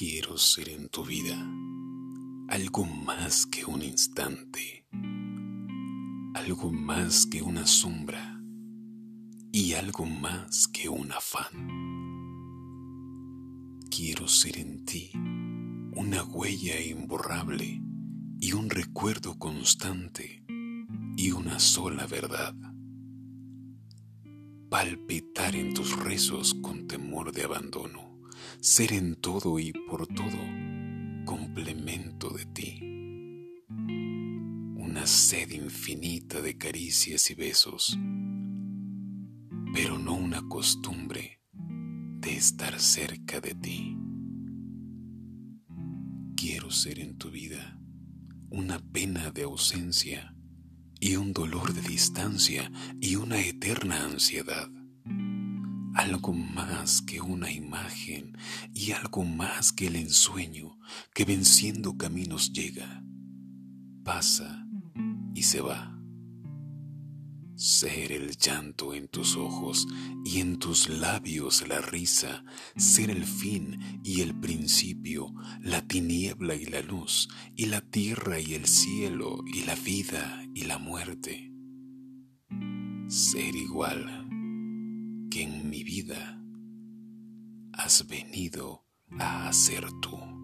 ser en tu vida algo más que un instante, algo más que una sombra y algo más que un afán. Quiero ser en ti una huella imborrable y un recuerdo constante y una sola verdad. Palpitar en tus rezos con temor de abandono, ser en todo y por todo complemento de ti. Una sed infinita de caricias y besos, pero no una costumbre de estar cerca de ti. Quiero ser en tu vida una pena de ausencia y un dolor de distancia y una eterna ansiedad. Algo más que una imagen y algo más que el ensueño que venciendo caminos llega, pasa y se va ser el llanto en tus ojos y en tus labios la risa, ser el fin y el principio, la tiniebla y la luz, y la tierra y el cielo, y la vida y la muerte. Ser igual mi vida has venido a hacer tú.